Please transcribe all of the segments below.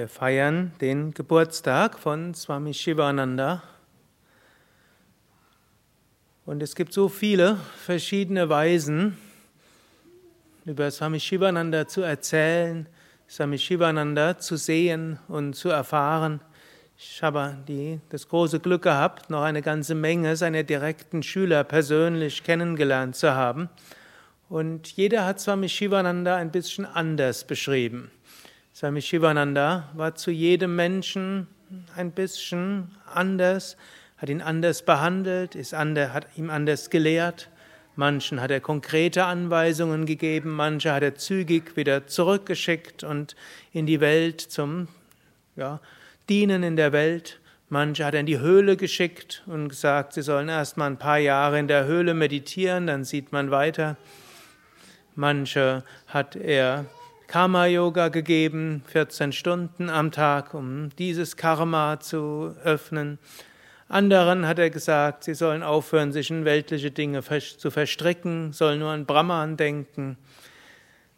Wir feiern den Geburtstag von Swami Shivananda. Und es gibt so viele verschiedene Weisen, über Swami Shivananda zu erzählen, Swami Shivananda zu sehen und zu erfahren. Ich habe die, das große Glück gehabt, noch eine ganze Menge seiner direkten Schüler persönlich kennengelernt zu haben. Und jeder hat Swami Shivananda ein bisschen anders beschrieben. Swami Shivananda war zu jedem Menschen ein bisschen anders, hat ihn anders behandelt, ist anders, hat ihm anders gelehrt. Manchen hat er konkrete Anweisungen gegeben, manche hat er zügig wieder zurückgeschickt und in die Welt zum ja, Dienen in der Welt. Manche hat er in die Höhle geschickt und gesagt, sie sollen erst mal ein paar Jahre in der Höhle meditieren, dann sieht man weiter. Manche hat er Karma-Yoga gegeben, 14 Stunden am Tag, um dieses Karma zu öffnen. Anderen hat er gesagt, sie sollen aufhören, sich in weltliche Dinge zu verstricken, sollen nur an Brahman denken.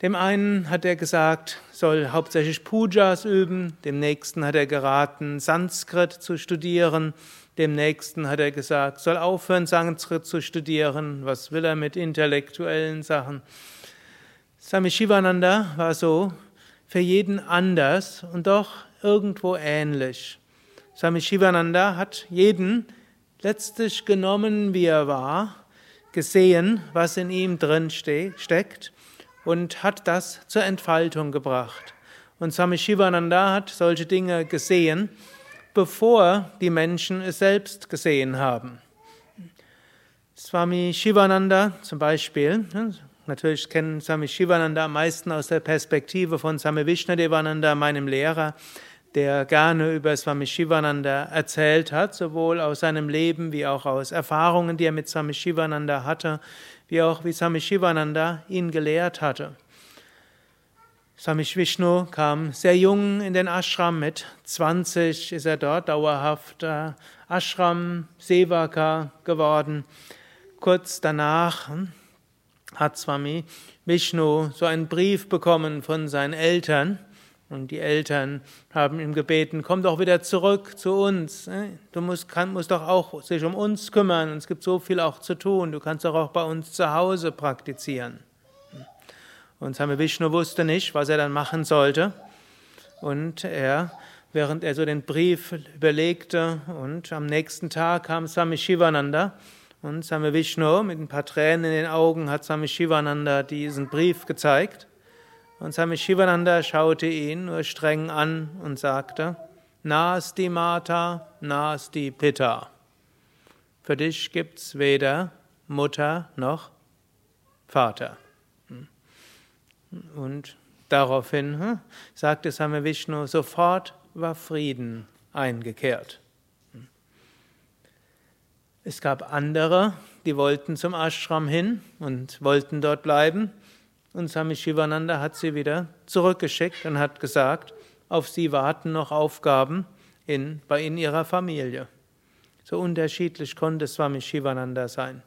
Dem einen hat er gesagt, soll hauptsächlich Pujas üben, dem nächsten hat er geraten, Sanskrit zu studieren, dem nächsten hat er gesagt, soll aufhören, Sanskrit zu studieren, was will er mit intellektuellen Sachen. Swami Shivananda war so für jeden anders und doch irgendwo ähnlich. Swami Shivananda hat jeden letztlich genommen, wie er war, gesehen, was in ihm drin steckt und hat das zur Entfaltung gebracht. Und Swami Shivananda hat solche Dinge gesehen, bevor die Menschen es selbst gesehen haben. Swami Shivananda zum Beispiel, Natürlich kennen Swami Shivananda am meisten aus der Perspektive von Swami Vishnadevananda, meinem Lehrer, der gerne über Swami Shivananda erzählt hat, sowohl aus seinem Leben wie auch aus Erfahrungen, die er mit Swami Shivananda hatte, wie auch wie Swami Shivananda ihn gelehrt hatte. Swami Vishnu kam sehr jung in den Ashram, mit 20 ist er dort dauerhaft Ashram Sevaka geworden. Kurz danach hm, hat Swami Vishnu so einen Brief bekommen von seinen Eltern. Und die Eltern haben ihm gebeten, komm doch wieder zurück zu uns. Du musst, kann, musst doch auch sich um uns kümmern. Es gibt so viel auch zu tun. Du kannst doch auch bei uns zu Hause praktizieren. Und Swami Vishnu wusste nicht, was er dann machen sollte. Und er, während er so den Brief überlegte, und am nächsten Tag kam Swami Shivananda und Swami Vishnu mit ein paar Tränen in den Augen hat Swami Shivananda diesen Brief gezeigt. Und Swami Shivananda schaute ihn nur streng an und sagte, Nasti Mata, Nasti Pitta. Für dich gibt's weder Mutter noch Vater. Und daraufhin hm, sagte Swami Vishnu, sofort war Frieden eingekehrt. Es gab andere, die wollten zum Ashram hin und wollten dort bleiben. Und Swami Shivananda hat sie wieder zurückgeschickt und hat gesagt, auf sie warten noch Aufgaben in, bei in ihrer Familie. So unterschiedlich konnte Swami Shivananda sein.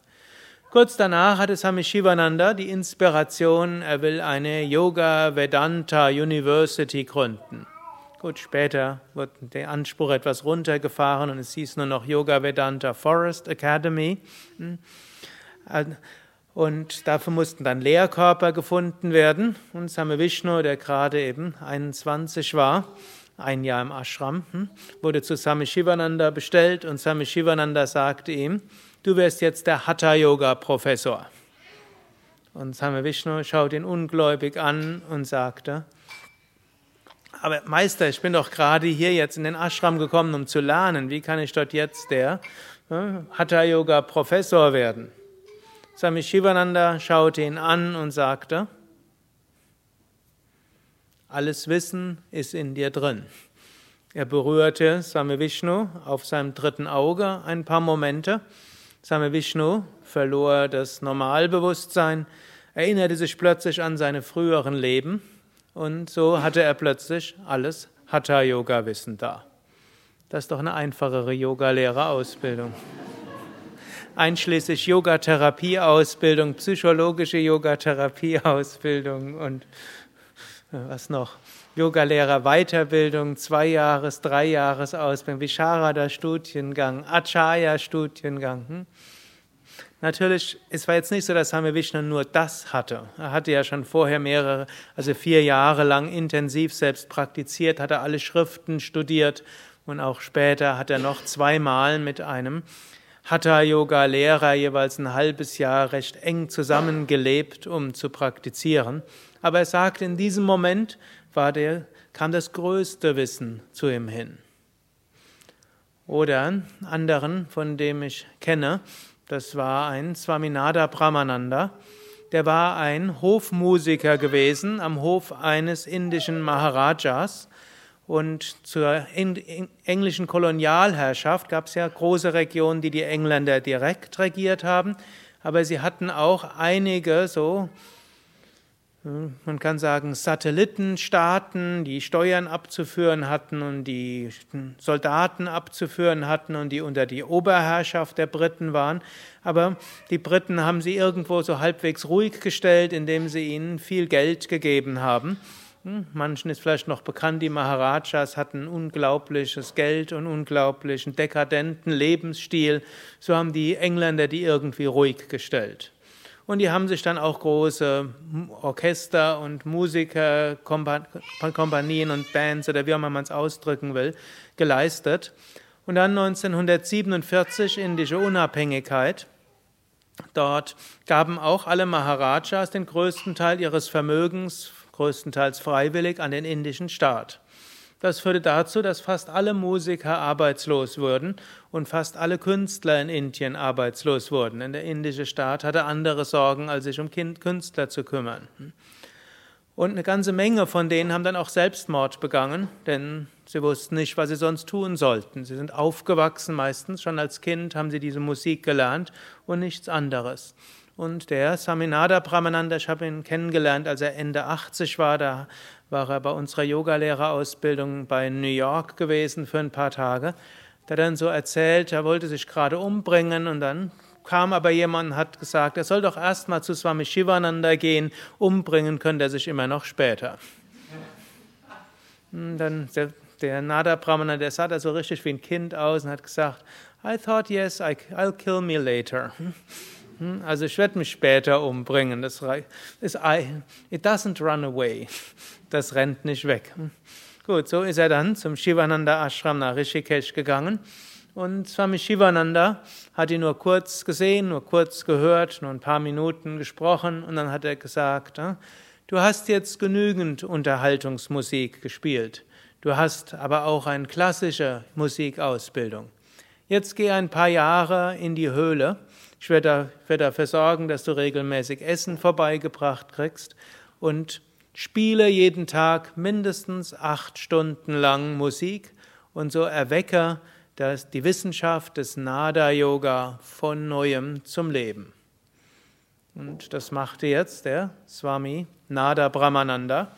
Kurz danach hatte Swami Shivananda die Inspiration, er will eine Yoga Vedanta University gründen. Gut, später wurde der Anspruch etwas runtergefahren und es hieß nur noch Yoga Vedanta Forest Academy. Hm. Und dafür mussten dann Lehrkörper gefunden werden. Und Same Vishnu, der gerade eben 21 war, ein Jahr im Ashram, hm, wurde zu Same Shivananda bestellt und Same Shivananda sagte ihm, du wirst jetzt der Hatha-Yoga-Professor. Und Same Vishnu schaut ihn ungläubig an und sagte, aber Meister, ich bin doch gerade hier jetzt in den Ashram gekommen, um zu lernen. Wie kann ich dort jetzt der äh, Hatha Yoga Professor werden? Swami Shivananda schaute ihn an und sagte, alles Wissen ist in dir drin. Er berührte Swami Vishnu auf seinem dritten Auge ein paar Momente. Swami Vishnu verlor das Normalbewusstsein, erinnerte sich plötzlich an seine früheren Leben und so hatte er plötzlich alles Hatha-Yoga-Wissen da. Das ist doch eine einfachere Yoga-Lehrerausbildung. Einschließlich Yogatherapie-Ausbildung, psychologische Yogatherapie-Ausbildung und was noch? Yogalehrer Weiterbildung, zwei Jahres, drei Jahres Ausbildung, Visharada Studiengang, Acharya Studiengang. Hm? Natürlich, es war jetzt nicht so, dass Swami Vishnu nur das hatte. Er hatte ja schon vorher mehrere, also vier Jahre lang intensiv selbst praktiziert, hatte alle Schriften studiert und auch später hat er noch zweimal mit einem Hatha-Yoga-Lehrer jeweils ein halbes Jahr recht eng zusammengelebt, um zu praktizieren. Aber er sagt, in diesem Moment war der, kam das größte Wissen zu ihm hin. Oder anderen, von dem ich kenne, das war ein Swaminada Brahmananda. Der war ein Hofmusiker gewesen am Hof eines indischen Maharajas. Und zur englischen Kolonialherrschaft gab es ja große Regionen, die die Engländer direkt regiert haben. Aber sie hatten auch einige so man kann sagen, Satellitenstaaten, die Steuern abzuführen hatten und die Soldaten abzuführen hatten und die unter die Oberherrschaft der Briten waren. Aber die Briten haben sie irgendwo so halbwegs ruhig gestellt, indem sie ihnen viel Geld gegeben haben. Hm, manchen ist vielleicht noch bekannt, die Maharajas hatten unglaubliches Geld und unglaublichen dekadenten Lebensstil. So haben die Engländer die irgendwie ruhig gestellt. Und die haben sich dann auch große Orchester und Musiker, Kompanien und Bands oder wie auch immer man es ausdrücken will, geleistet. Und dann 1947 indische Unabhängigkeit. Dort gaben auch alle Maharajas den größten Teil ihres Vermögens, größtenteils freiwillig, an den indischen Staat. Das führte dazu, dass fast alle Musiker arbeitslos wurden und fast alle Künstler in Indien arbeitslos wurden. Denn der indische Staat hatte andere Sorgen, als sich um Künstler zu kümmern. Und eine ganze Menge von denen haben dann auch Selbstmord begangen, denn sie wussten nicht, was sie sonst tun sollten. Sie sind aufgewachsen, meistens schon als Kind haben sie diese Musik gelernt und nichts anderes. Und der Saminada Brahmananda, ich habe ihn kennengelernt, als er Ende 80 war, da war er bei unserer Yogalehrerausbildung bei New York gewesen für ein paar Tage. Der dann so erzählt, er wollte sich gerade umbringen und dann kam aber jemand und hat gesagt, er soll doch erst mal zu Swami Shivananda gehen, umbringen könnte er sich immer noch später. Und dann der, der Nada Brahmana, der sah da so richtig wie ein Kind aus und hat gesagt, I thought yes, I, I'll kill me later. Hm, also ich werde mich später umbringen. Das ist, it doesn't run away. Das rennt nicht weg. Hm. Gut, so ist er dann zum Shivananda Ashram nach Rishikesh gegangen. Und Swami Shivananda hat ihn nur kurz gesehen, nur kurz gehört, nur ein paar Minuten gesprochen und dann hat er gesagt, hm, du hast jetzt genügend Unterhaltungsmusik gespielt. Du hast aber auch eine klassische Musikausbildung. Jetzt geh ein paar Jahre in die Höhle ich werde, dafür sorgen, dass du regelmäßig Essen vorbeigebracht kriegst und spiele jeden Tag mindestens acht Stunden lang Musik und so erwecke das, die Wissenschaft des Nada-Yoga von neuem zum Leben. Und das machte jetzt der Swami Nada Brahmananda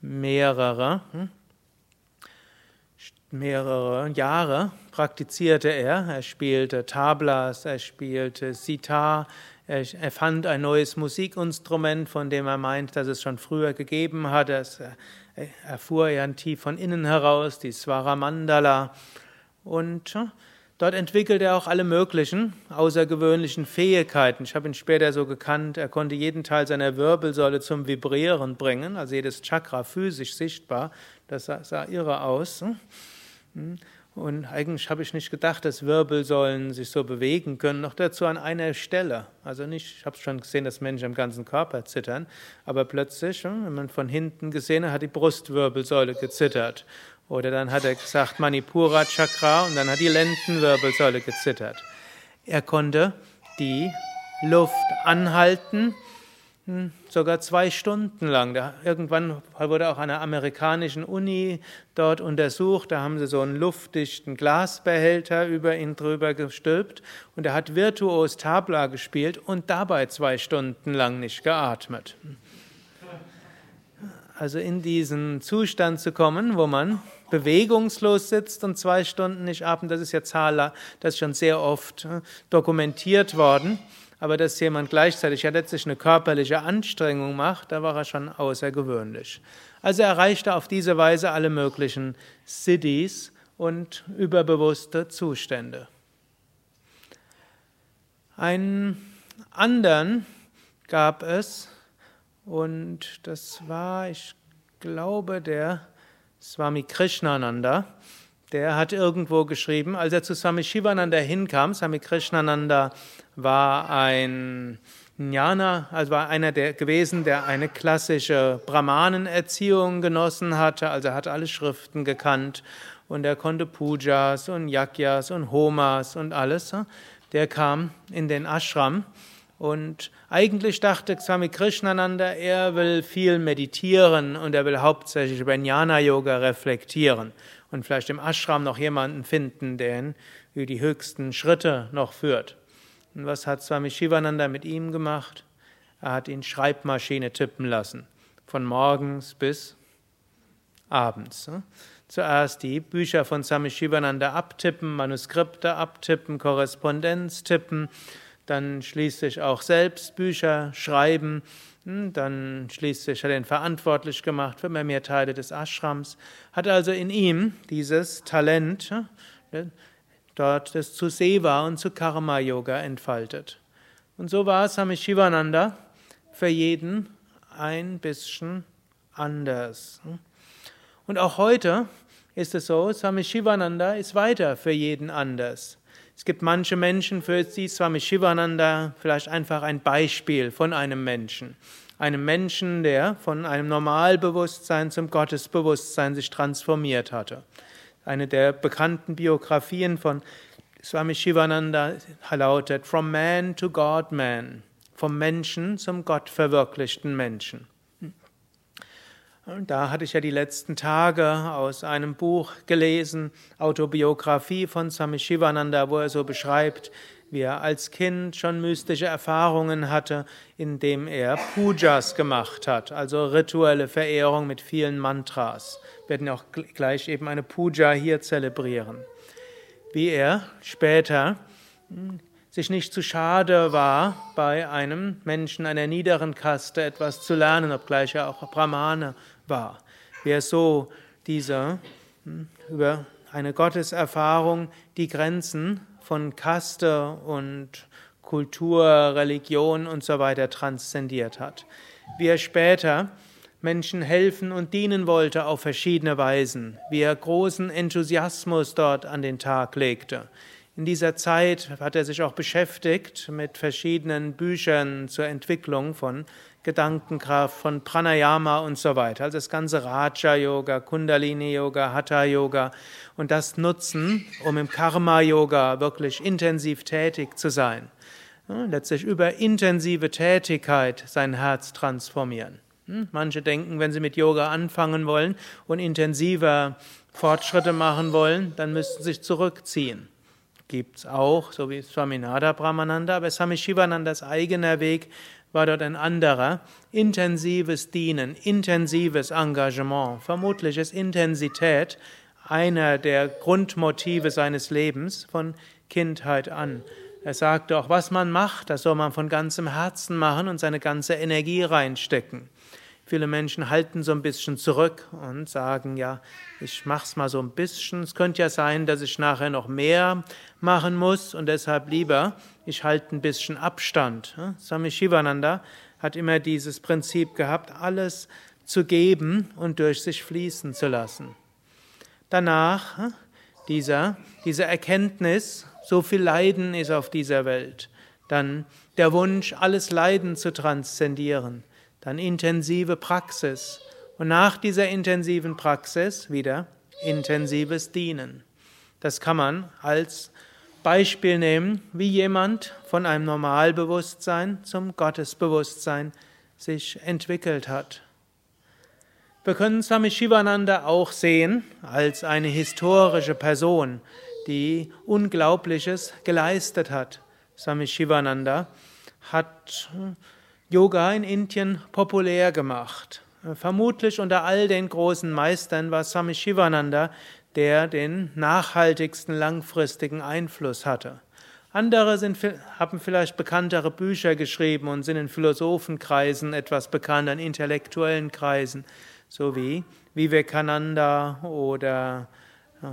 mehrere hm, mehrere Jahre praktizierte er. Er spielte Tablas, er spielte Sitar, er, er fand ein neues Musikinstrument, von dem er meint, dass es schon früher gegeben hat. Das erfuhr er tief von innen heraus, die Swaramandala. Und dort entwickelte er auch alle möglichen außergewöhnlichen Fähigkeiten. Ich habe ihn später so gekannt, er konnte jeden Teil seiner Wirbelsäule zum Vibrieren bringen, also jedes Chakra physisch sichtbar. Das sah, sah irre aus. Hm? Und eigentlich habe ich nicht gedacht, dass Wirbelsäulen sich so bewegen können, noch dazu an einer Stelle. Also nicht, ich habe schon gesehen, dass Menschen am ganzen Körper zittern, aber plötzlich, hm, wenn man von hinten gesehen hat, hat die Brustwirbelsäule gezittert. Oder dann hat er gesagt Manipura Chakra und dann hat die Lendenwirbelsäule gezittert. Er konnte die Luft anhalten sogar zwei Stunden lang. Da, irgendwann wurde auch an einer amerikanischen Uni dort untersucht. Da haben sie so einen luftdichten Glasbehälter über ihn drüber gestülpt und er hat virtuos Tabla gespielt und dabei zwei Stunden lang nicht geatmet. Also in diesen Zustand zu kommen, wo man bewegungslos sitzt und zwei Stunden nicht atmet, das ist ja Zahler, das ist schon sehr oft äh, dokumentiert worden. Aber dass jemand gleichzeitig ja letztlich eine körperliche Anstrengung macht, da war er schon außergewöhnlich. Also er erreichte auf diese Weise alle möglichen Siddhis und überbewusste Zustände. Einen anderen gab es, und das war, ich glaube, der Swami Krishnananda, der hat irgendwo geschrieben, als er zu Swami Shivananda hinkam, Swami Krishnananda war ein Jnana, also war einer der gewesen, der eine klassische Brahmanenerziehung genossen hatte, also er hat alle Schriften gekannt und er konnte Pujas und Yagyas und Homas und alles. Der kam in den Ashram und eigentlich dachte Swami Krishnananda, er will viel meditieren und er will hauptsächlich über Jnana Yoga reflektieren und vielleicht im Ashram noch jemanden finden, der ihn über die höchsten Schritte noch führt. Und was hat Swami Shivananda mit ihm gemacht? Er hat ihn Schreibmaschine tippen lassen, von morgens bis abends. Zuerst die Bücher von Swami Shivananda abtippen, Manuskripte abtippen, Korrespondenz tippen, dann schließlich auch selbst Bücher schreiben, hm, dann schließlich hat er ihn verantwortlich gemacht für mehr, mehr Teile des Ashrams, hat also in ihm dieses Talent, dort das zu Seva und zu Karma Yoga entfaltet. Und so war Swami Shivananda für jeden ein bisschen anders. Und auch heute ist es so, Swami Shivananda ist weiter für jeden anders. Es gibt manche Menschen, für die Swami Shivananda vielleicht einfach ein Beispiel von einem Menschen. Einem Menschen, der von einem Normalbewusstsein zum Gottesbewusstsein sich transformiert hatte. Eine der bekannten Biografien von Swami Shivananda lautet From Man to God Man. Vom Menschen zum Gottverwirklichten Menschen. Da hatte ich ja die letzten Tage aus einem Buch gelesen, Autobiografie von Swami Shivananda, wo er so beschreibt, wie er als Kind schon mystische Erfahrungen hatte, indem er Pujas gemacht hat, also rituelle Verehrung mit vielen Mantras. Wir werden auch gleich eben eine Puja hier zelebrieren. Wie er später hm, sich nicht zu schade war, bei einem Menschen einer niederen Kaste etwas zu lernen, obgleich er auch Brahmane war. Wer so diese hm, über eine Gotteserfahrung die Grenzen von Kaste und Kultur, Religion und so weiter transzendiert hat. Wie er später Menschen helfen und dienen wollte auf verschiedene Weisen, wie er großen Enthusiasmus dort an den Tag legte. In dieser Zeit hat er sich auch beschäftigt mit verschiedenen Büchern zur Entwicklung von Gedankenkraft, von Pranayama und so weiter. Also das ganze Raja-Yoga, Kundalini-Yoga, Hatha-Yoga und das nutzen, um im Karma-Yoga wirklich intensiv tätig zu sein. Letztlich über intensive Tätigkeit sein Herz transformieren. Hm, manche denken, wenn sie mit Yoga anfangen wollen und intensiver Fortschritte machen wollen, dann müssten sie sich zurückziehen. Gibt es auch, so wie Swaminada Brahmananda, aber Swami Shivanandas eigener Weg war dort ein anderer. Intensives Dienen, intensives Engagement, vermutlich ist Intensität einer der Grundmotive seines Lebens von Kindheit an. Er sagte auch, was man macht, das soll man von ganzem Herzen machen und seine ganze Energie reinstecken. Viele Menschen halten so ein bisschen zurück und sagen, ja, ich mach's mal so ein bisschen. Es könnte ja sein, dass ich nachher noch mehr machen muss und deshalb lieber, ich halte ein bisschen Abstand. Swami Shivananda hat immer dieses Prinzip gehabt, alles zu geben und durch sich fließen zu lassen. Danach dieser, diese Erkenntnis, so viel Leiden ist auf dieser Welt. Dann der Wunsch, alles Leiden zu transzendieren dann intensive Praxis und nach dieser intensiven Praxis wieder intensives Dienen. Das kann man als Beispiel nehmen, wie jemand von einem Normalbewusstsein zum Gottesbewusstsein sich entwickelt hat. Wir können Swami Shivananda auch sehen als eine historische Person, die Unglaubliches geleistet hat. Swami Shivananda hat Yoga in Indien populär gemacht. Vermutlich unter all den großen Meistern war Swami Shivananda der den nachhaltigsten langfristigen Einfluss hatte. Andere sind, haben vielleicht bekanntere Bücher geschrieben und sind in Philosophenkreisen etwas bekannt, in intellektuellen Kreisen, so wie Vivekananda oder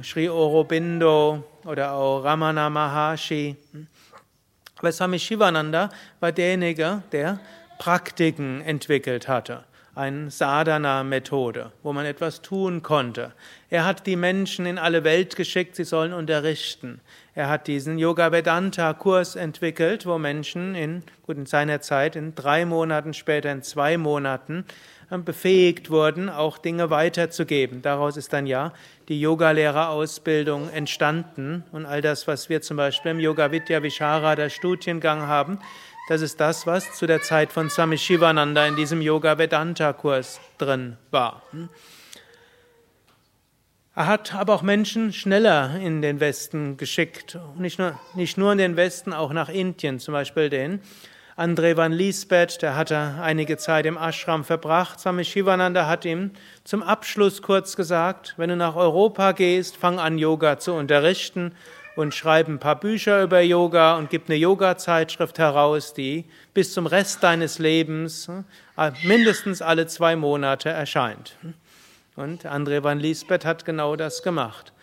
Sri Aurobindo oder auch Ramana Maharshi. Aber Swami Shivananda war derjenige, der Praktiken entwickelt hatte eine Sadhana-Methode, wo man etwas tun konnte. Er hat die Menschen in alle Welt geschickt, sie sollen unterrichten. Er hat diesen Yoga Vedanta-Kurs entwickelt, wo Menschen in, gut, in seiner Zeit, in drei Monaten, später in zwei Monaten, äh, befähigt wurden, auch Dinge weiterzugeben. Daraus ist dann ja die Yogalehrerausbildung entstanden und all das, was wir zum Beispiel im Yoga Vidya Visharada Studiengang haben, das ist das, was zu der Zeit von Swami Shivananda in diesem Yoga Vedanta Kurs drin war. Er hat aber auch Menschen schneller in den Westen geschickt. Nicht nur, nicht nur in den Westen, auch nach Indien. Zum Beispiel den André van Liesbeth, der hatte einige Zeit im Ashram verbracht. Swami Shivananda hat ihm zum Abschluss kurz gesagt, wenn du nach Europa gehst, fang an Yoga zu unterrichten und schreib ein paar Bücher über Yoga und gib eine Yoga-Zeitschrift heraus, die bis zum Rest deines Lebens äh, mindestens alle zwei Monate erscheint. Und André van Liesbeth hat genau das gemacht.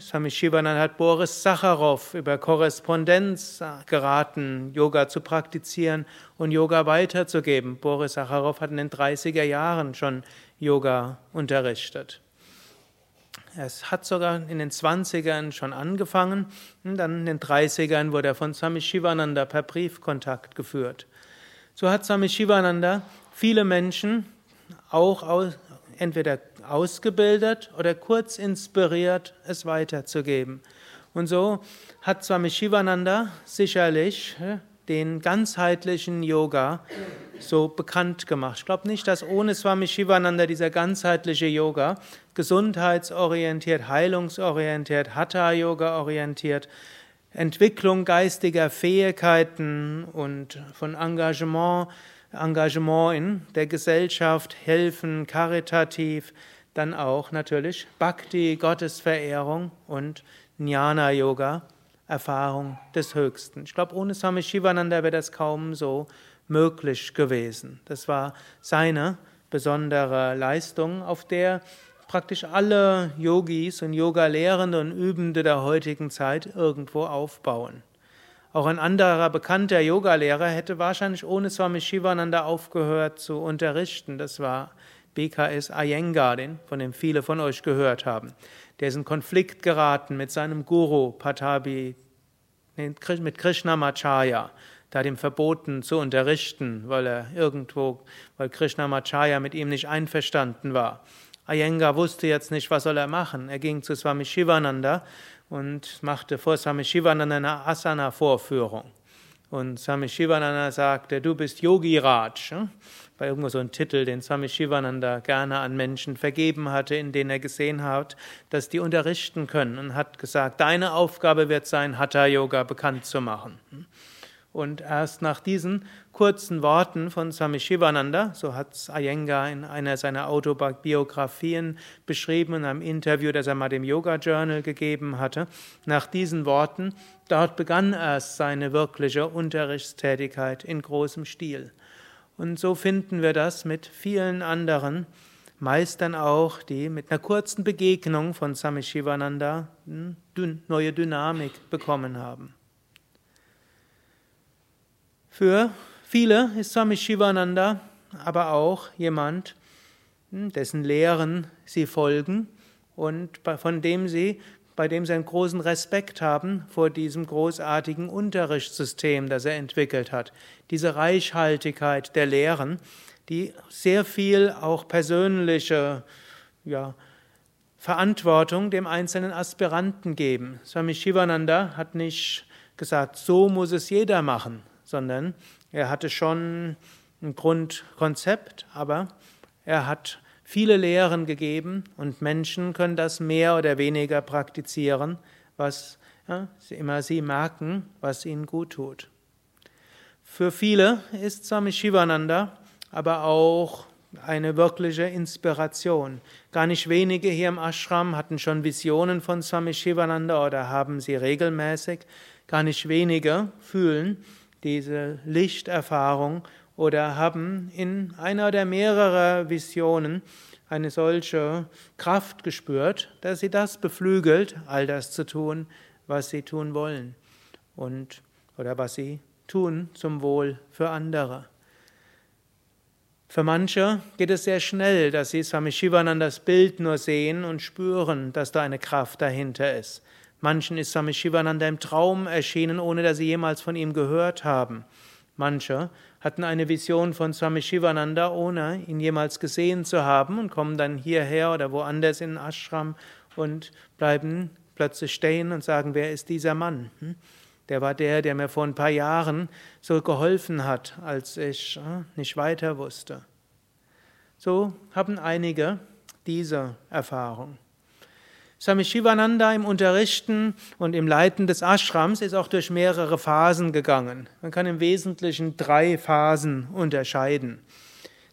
Swami Shivanand hat Boris Sacharow über Korrespondenz äh, geraten, Yoga zu praktizieren und Yoga weiterzugeben. Boris Sacharow hat in den 30er Jahren schon Yoga unterrichtet. Es hat sogar in den 20ern schon angefangen und dann in den 30ern wurde er von Swami Shivananda per Briefkontakt geführt. So hat Swami Shivananda viele Menschen auch aus, entweder ausgebildet oder kurz inspiriert, es weiterzugeben. Und so hat Swami Shivananda sicherlich den ganzheitlichen Yoga so bekannt gemacht. Ich glaube nicht, dass ohne Swami Shivananda dieser ganzheitliche Yoga, gesundheitsorientiert, heilungsorientiert, Hatha-Yoga orientiert, Entwicklung geistiger Fähigkeiten und von Engagement, Engagement in der Gesellschaft, helfen, karitativ, dann auch natürlich Bhakti, Gottesverehrung und Jnana-Yoga Erfahrung des Höchsten. Ich glaube, ohne Swami Shivananda wäre das kaum so möglich gewesen. Das war seine besondere Leistung, auf der praktisch alle Yogis und Yoga-Lehrende und Übende der heutigen Zeit irgendwo aufbauen. Auch ein anderer bekannter Yogalehrer hätte wahrscheinlich ohne Swami Shivananda aufgehört zu unterrichten. Das war BKS Iyengar, von dem viele von euch gehört haben. Der ist in Konflikt geraten mit seinem Guru Patabi, mit Krishnamacharya. Der hat ihm verboten zu unterrichten, weil er irgendwo, weil Krishnamacharya mit ihm nicht einverstanden war. Iyengar wusste jetzt nicht, was soll er machen. Er ging zu Swami Shivananda und machte vor Swami Shivananda eine Asana-Vorführung. Und Swami Shivananda sagte, du bist Yogi Raj. War irgendwo so ein Titel, den Swami Shivananda gerne an Menschen vergeben hatte, in denen er gesehen hat, dass die unterrichten können und hat gesagt, deine Aufgabe wird sein, Hatha Yoga bekannt zu machen. Und erst nach diesen kurzen Worten von Swami Shivananda, so hat es Iyengar in einer seiner Autobiografien beschrieben, in einem Interview, das er mal dem Yoga Journal gegeben hatte, nach diesen Worten, dort begann erst seine wirkliche Unterrichtstätigkeit in großem Stil. Und so finden wir das mit vielen anderen Meistern auch, die mit einer kurzen Begegnung von Swami Shivananda neue Dynamik bekommen haben. Für viele ist Swami Shivananda aber auch jemand, hm, dessen Lehren sie folgen und von dem sie, bei dem sie einen großen Respekt haben vor diesem großartigen Unterrichtssystem, das er entwickelt hat. Diese Reichhaltigkeit der Lehren, die sehr viel auch persönliche ja, Verantwortung dem einzelnen Aspiranten geben. Swami Shivananda hat nicht gesagt, so muss es jeder machen, sondern er hatte schon ein Grundkonzept, aber er hat viele Lehren gegeben und Menschen können das mehr oder weniger praktizieren, was ja, immer sie merken, was ihnen gut tut. Für viele ist Swami Shivananda aber auch eine wirkliche Inspiration. Gar nicht wenige hier im Ashram hatten schon Visionen von Swami Shivananda oder haben sie regelmäßig. Gar nicht wenige fühlen diese Lichterfahrung oder haben in einer oder mehrerer Visionen eine solche Kraft gespürt, dass sie das beflügelt, all das zu tun, was sie tun wollen und oder was sie tun zum Wohl für andere. Für manche geht es sehr schnell, dass sie Swami Shivanandas Bild nur sehen und spüren, dass da eine Kraft dahinter ist. Manchen ist Swami Shivananda im Traum erschienen, ohne dass sie jemals von ihm gehört haben. Manche hatten eine Vision von Swami Shivananda, ohne ihn jemals gesehen zu haben und kommen dann hierher oder woanders in den Ashram und bleiben plötzlich stehen und sagen, wer ist dieser Mann? Hm? Der war der, der mir vor ein paar Jahren so geholfen hat, als ich äh, nicht weiter wusste. So haben einige diese Erfahrung. Swami Shivananda im Unterrichten und im Leiten des Ashrams ist auch durch mehrere Phasen gegangen. Man kann im Wesentlichen drei Phasen unterscheiden.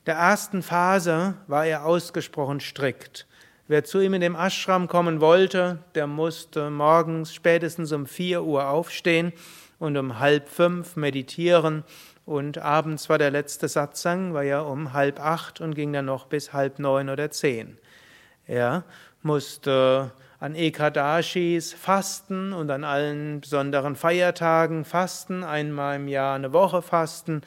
Der ersten Phase war er ausgesprochen strikt. Wer zu ihm in dem Ashram kommen wollte, der musste morgens spätestens um 4 Uhr aufstehen und um halb fünf meditieren. Und abends war der letzte Satsang, war ja um halb acht und ging dann noch bis halb neun oder zehn. Er musste an Ekadashis fasten und an allen besonderen Feiertagen fasten, einmal im Jahr eine Woche fasten.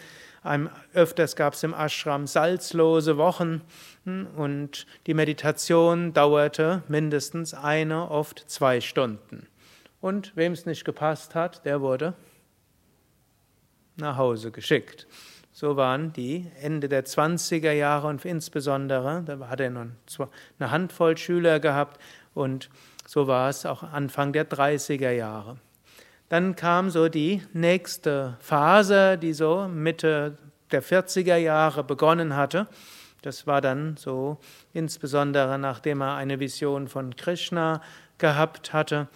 Öfters gab es im Ashram salzlose Wochen hm, und die Meditation dauerte mindestens eine, oft zwei Stunden. Und wem es nicht gepasst hat, der wurde nach Hause geschickt. So waren die Ende der 20er Jahre und insbesondere, da hat er nur eine Handvoll Schüler gehabt und so war es auch Anfang der 30er Jahre. Dann kam so die nächste Phase, die so Mitte der 40er Jahre begonnen hatte. Das war dann so insbesondere nachdem er eine Vision von Krishna gehabt hatte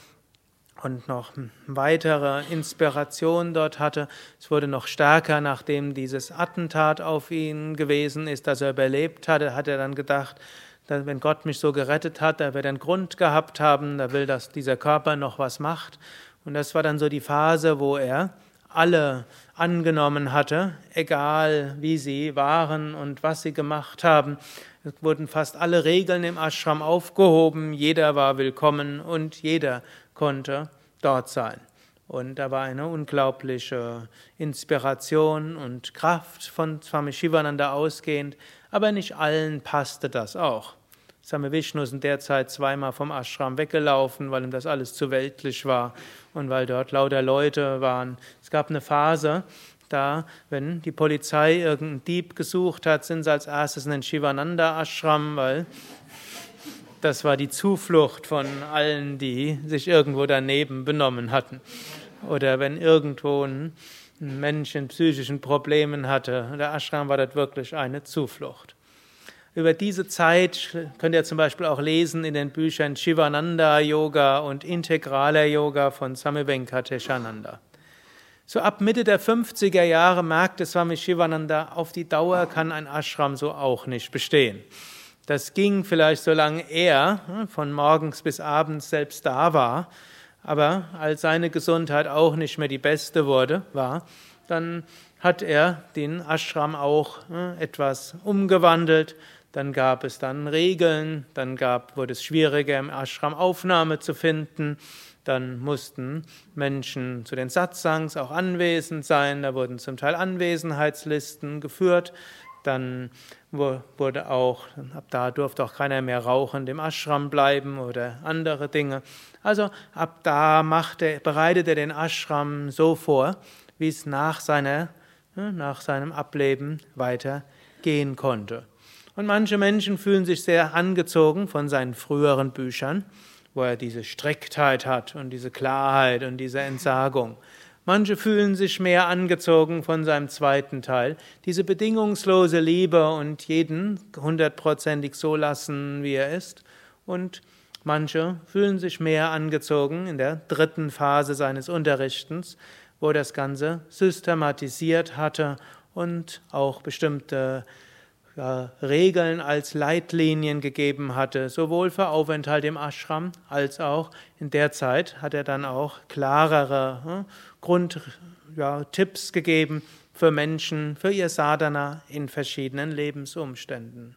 und noch weitere Inspiration dort hatte. Es wurde noch stärker, nachdem dieses Attentat auf ihn gewesen ist, dass er überlebt hatte, hat er dann gedacht, dass wenn Gott mich so gerettet hat, da wird er einen Grund gehabt haben, da will, dass dieser Körper noch was macht. Und das war dann so die Phase, wo er alle angenommen hatte, egal wie sie waren und was sie gemacht haben. Es wurden fast alle Regeln im Ashram aufgehoben, jeder war willkommen und jeder konnte dort sein. Und da war eine unglaubliche Inspiration und Kraft von Swami Shivananda ausgehend, aber nicht allen passte das auch. Same Vishnu ist in der Zeit zweimal vom Ashram weggelaufen, weil ihm das alles zu weltlich war und weil dort lauter Leute waren. Es gab eine Phase, da, wenn die Polizei irgendeinen Dieb gesucht hat, sind sie als erstes in den Shivananda Ashram, weil das war die Zuflucht von allen, die sich irgendwo daneben benommen hatten. Oder wenn irgendwo ein Mensch in psychischen Problemen hatte, der Ashram war dort wirklich eine Zuflucht. Über diese Zeit könnt ihr zum Beispiel auch lesen in den Büchern Shivananda Yoga und Integraler Yoga von Swami Venkateshananda. So ab Mitte der 50er Jahre merkte Swami Shivananda, auf die Dauer kann ein Ashram so auch nicht bestehen. Das ging vielleicht, solange er hm, von morgens bis abends selbst da war, aber als seine Gesundheit auch nicht mehr die beste wurde, war, dann hat er den Ashram auch hm, etwas umgewandelt dann gab es dann Regeln, dann gab, wurde es schwieriger, im Ashram Aufnahme zu finden. Dann mussten Menschen zu den Satsangs auch anwesend sein. Da wurden zum Teil Anwesenheitslisten geführt. Dann wurde auch, ab da durfte auch keiner mehr rauchen, im Ashram bleiben oder andere Dinge. Also ab da machte, bereitete er den Ashram so vor, wie es nach, seiner, nach seinem Ableben weitergehen konnte. Und manche Menschen fühlen sich sehr angezogen von seinen früheren Büchern, wo er diese Striktheit hat und diese Klarheit und diese Entsagung. Manche fühlen sich mehr angezogen von seinem zweiten Teil, diese bedingungslose Liebe und jeden hundertprozentig so lassen, wie er ist. Und manche fühlen sich mehr angezogen in der dritten Phase seines Unterrichtens, wo das Ganze systematisiert hatte und auch bestimmte Regeln als Leitlinien gegeben hatte, sowohl für Aufenthalt im Ashram als auch in der Zeit hat er dann auch klarere hm, Grundtipps ja, gegeben für Menschen, für ihr Sadhana in verschiedenen Lebensumständen.